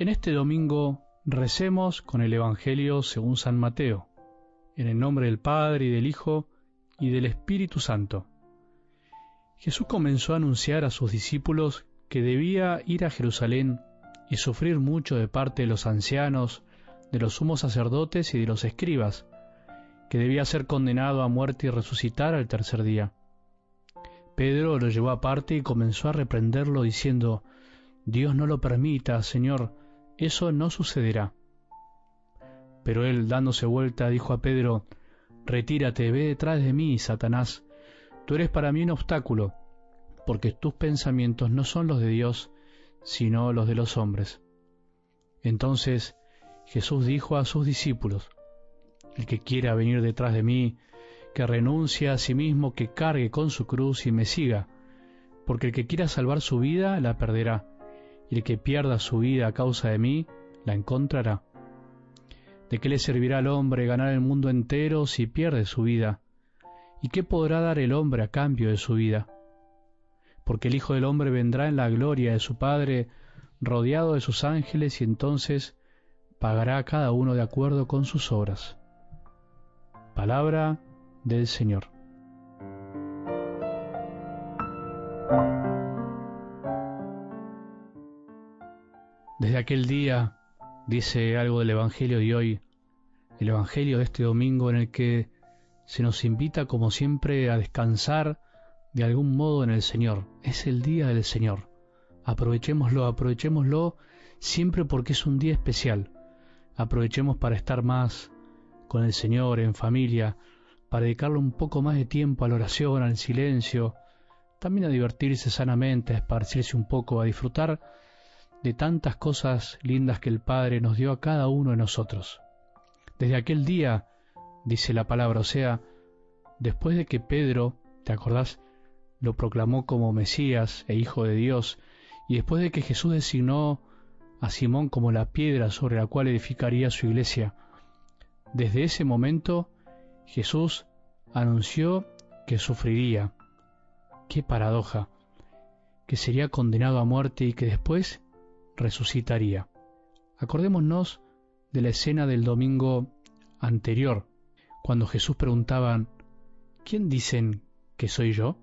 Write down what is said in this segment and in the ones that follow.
En este domingo recemos con el Evangelio según San Mateo, en el nombre del Padre y del Hijo y del Espíritu Santo. Jesús comenzó a anunciar a sus discípulos que debía ir a Jerusalén y sufrir mucho de parte de los ancianos, de los sumos sacerdotes y de los escribas, que debía ser condenado a muerte y resucitar al tercer día. Pedro lo llevó aparte y comenzó a reprenderlo diciendo, Dios no lo permita, Señor, eso no sucederá. Pero él, dándose vuelta, dijo a Pedro, Retírate, ve detrás de mí, Satanás, tú eres para mí un obstáculo, porque tus pensamientos no son los de Dios, sino los de los hombres. Entonces Jesús dijo a sus discípulos, El que quiera venir detrás de mí, que renuncie a sí mismo, que cargue con su cruz y me siga, porque el que quiera salvar su vida la perderá, y el que pierda su vida a causa de mí la encontrará. ¿De qué le servirá al hombre ganar el mundo entero si pierde su vida? ¿Y qué podrá dar el hombre a cambio de su vida? Porque el Hijo del Hombre vendrá en la gloria de su Padre, rodeado de sus ángeles, y entonces pagará a cada uno de acuerdo con sus obras. Palabra del Señor. Aquel día, dice algo del Evangelio de hoy, el Evangelio de este domingo en el que se nos invita como siempre a descansar de algún modo en el Señor. Es el día del Señor. Aprovechémoslo, aprovechémoslo siempre porque es un día especial. Aprovechemos para estar más con el Señor en familia, para dedicarle un poco más de tiempo a la oración, al silencio, también a divertirse sanamente, a esparcirse un poco, a disfrutar de tantas cosas lindas que el Padre nos dio a cada uno de nosotros. Desde aquel día, dice la palabra, o sea, después de que Pedro, ¿te acordás? lo proclamó como Mesías e Hijo de Dios, y después de que Jesús designó a Simón como la piedra sobre la cual edificaría su iglesia, desde ese momento Jesús anunció que sufriría. Qué paradoja, que sería condenado a muerte y que después resucitaría. Acordémonos de la escena del domingo anterior, cuando Jesús preguntaban, ¿quién dicen que soy yo?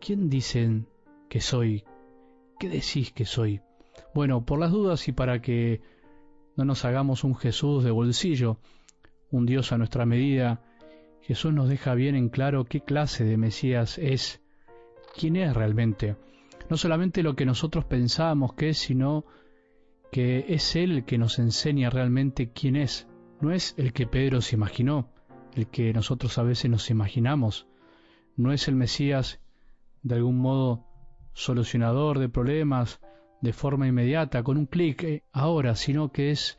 ¿Quién dicen que soy? ¿Qué decís que soy? Bueno, por las dudas y para que no nos hagamos un Jesús de bolsillo, un Dios a nuestra medida, Jesús nos deja bien en claro qué clase de Mesías es, quién es realmente. No solamente lo que nosotros pensamos que es, sino que es Él que nos enseña realmente quién es. No es el que Pedro se imaginó, el que nosotros a veces nos imaginamos. No es el Mesías de algún modo solucionador de problemas de forma inmediata, con un clic eh, ahora, sino que es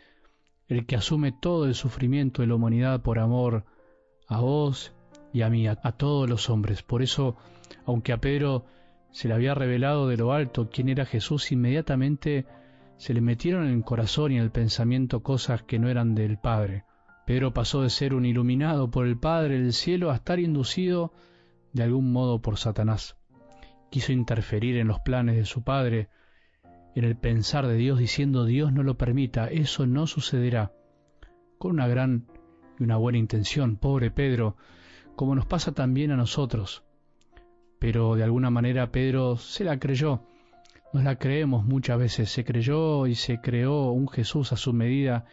el que asume todo el sufrimiento de la humanidad por amor a vos y a mí, a, todos los hombres. Por eso, aunque a Pedro se le había revelado de lo alto quién era Jesús, inmediatamente se le metieron en el corazón y en el pensamiento cosas que no eran del Padre. Pedro pasó de ser un iluminado por el Padre del cielo a estar inducido de algún modo por Satanás. Quiso interferir en los planes de su Padre, en el pensar de Dios, diciendo Dios no lo permita, eso no sucederá, con una gran y una buena intención, pobre Pedro, como nos pasa también a nosotros. Pero de alguna manera Pedro se la creyó, nos la creemos muchas veces, se creyó y se creó un Jesús a su medida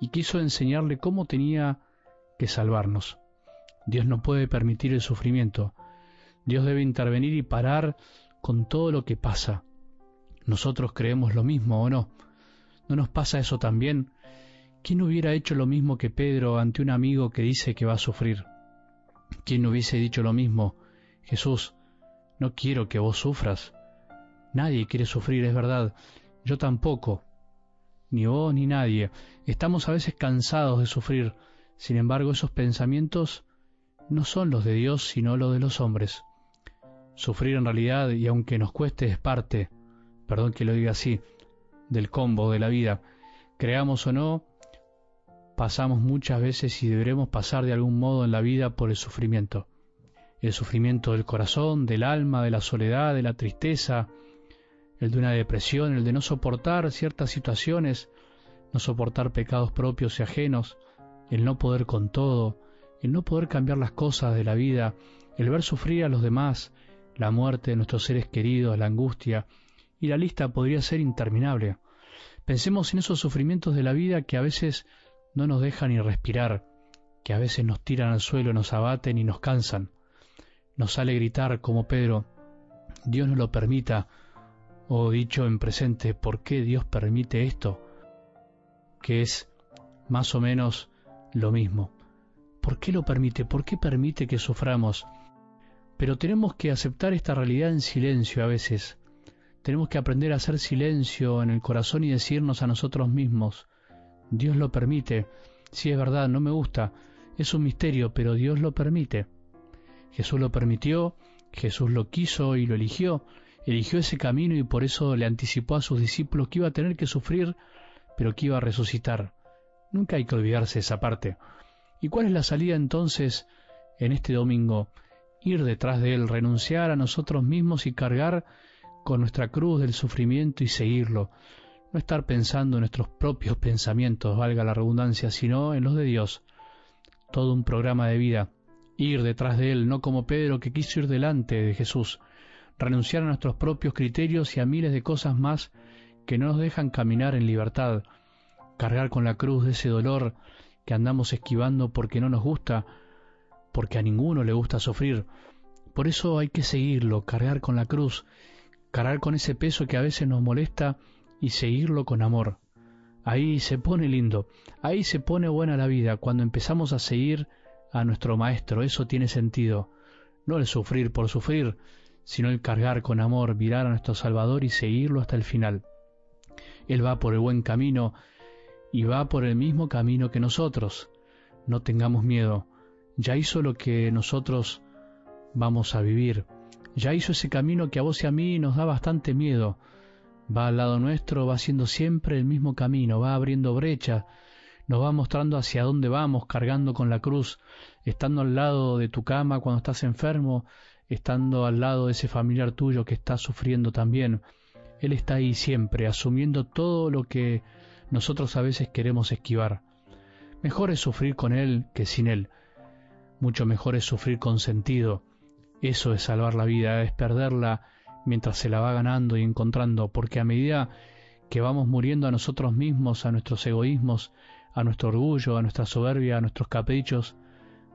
y quiso enseñarle cómo tenía que salvarnos. Dios no puede permitir el sufrimiento, Dios debe intervenir y parar con todo lo que pasa. Nosotros creemos lo mismo o no. ¿No nos pasa eso también? ¿Quién hubiera hecho lo mismo que Pedro ante un amigo que dice que va a sufrir? ¿Quién hubiese dicho lo mismo? Jesús, no quiero que vos sufras. Nadie quiere sufrir, es verdad. Yo tampoco. Ni vos ni nadie. Estamos a veces cansados de sufrir. Sin embargo, esos pensamientos no son los de Dios, sino los de los hombres. Sufrir en realidad, y aunque nos cueste, es parte, perdón que lo diga así, del combo de la vida. Creamos o no, pasamos muchas veces y deberemos pasar de algún modo en la vida por el sufrimiento. El sufrimiento del corazón, del alma, de la soledad, de la tristeza, el de una depresión, el de no soportar ciertas situaciones, no soportar pecados propios y ajenos, el no poder con todo, el no poder cambiar las cosas de la vida, el ver sufrir a los demás, la muerte de nuestros seres queridos, la angustia, y la lista podría ser interminable. Pensemos en esos sufrimientos de la vida que a veces no nos dejan ni respirar, que a veces nos tiran al suelo, nos abaten y nos cansan. Nos sale gritar como Pedro, Dios no lo permita, o dicho en presente, ¿por qué Dios permite esto? Que es más o menos lo mismo. ¿Por qué lo permite? ¿Por qué permite que suframos? Pero tenemos que aceptar esta realidad en silencio a veces. Tenemos que aprender a hacer silencio en el corazón y decirnos a nosotros mismos, Dios lo permite, si es verdad, no me gusta, es un misterio, pero Dios lo permite. Jesús lo permitió, Jesús lo quiso y lo eligió, eligió ese camino y por eso le anticipó a sus discípulos que iba a tener que sufrir, pero que iba a resucitar. Nunca hay que olvidarse esa parte. ¿Y cuál es la salida entonces en este domingo? Ir detrás de Él, renunciar a nosotros mismos y cargar con nuestra cruz del sufrimiento y seguirlo. No estar pensando en nuestros propios pensamientos, valga la redundancia, sino en los de Dios. Todo un programa de vida. Ir detrás de Él, no como Pedro que quiso ir delante de Jesús. Renunciar a nuestros propios criterios y a miles de cosas más que no nos dejan caminar en libertad. Cargar con la cruz de ese dolor que andamos esquivando porque no nos gusta, porque a ninguno le gusta sufrir. Por eso hay que seguirlo, cargar con la cruz, cargar con ese peso que a veces nos molesta y seguirlo con amor. Ahí se pone lindo, ahí se pone buena la vida, cuando empezamos a seguir a nuestro Maestro, eso tiene sentido. No el sufrir por sufrir, sino el cargar con amor, mirar a nuestro Salvador y seguirlo hasta el final. Él va por el buen camino y va por el mismo camino que nosotros. No tengamos miedo. Ya hizo lo que nosotros vamos a vivir. Ya hizo ese camino que a vos y a mí nos da bastante miedo. Va al lado nuestro, va haciendo siempre el mismo camino, va abriendo brecha, nos va mostrando hacia dónde vamos, cargando con la cruz, estando al lado de tu cama cuando estás enfermo, estando al lado de ese familiar tuyo que está sufriendo también. Él está ahí siempre, asumiendo todo lo que nosotros a veces queremos esquivar. Mejor es sufrir con Él que sin Él. Mucho mejor es sufrir con sentido. Eso es salvar la vida, es perderla mientras se la va ganando y encontrando, porque a medida que vamos muriendo a nosotros mismos, a nuestros egoísmos, a nuestro orgullo, a nuestra soberbia, a nuestros caprichos,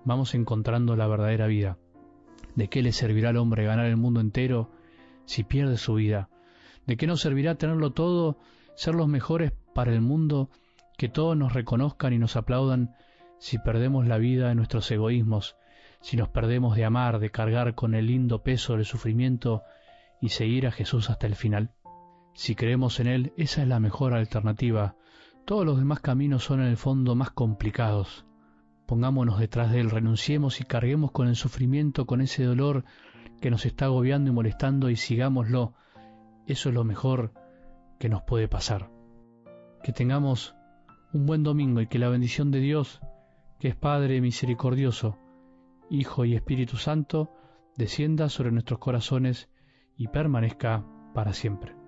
vamos encontrando la verdadera vida. ¿De qué le servirá al hombre ganar el mundo entero si pierde su vida? ¿De qué nos servirá tenerlo todo, ser los mejores para el mundo, que todos nos reconozcan y nos aplaudan si perdemos la vida en nuestros egoísmos, si nos perdemos de amar, de cargar con el lindo peso del sufrimiento y seguir a Jesús hasta el final? Si creemos en Él, esa es la mejor alternativa. Todos los demás caminos son en el fondo más complicados. Pongámonos detrás de Él, renunciemos y carguemos con el sufrimiento, con ese dolor que nos está agobiando y molestando y sigámoslo. Eso es lo mejor que nos puede pasar que tengamos un buen domingo y que la bendición de Dios, que es Padre misericordioso, Hijo y Espíritu Santo, descienda sobre nuestros corazones y permanezca para siempre.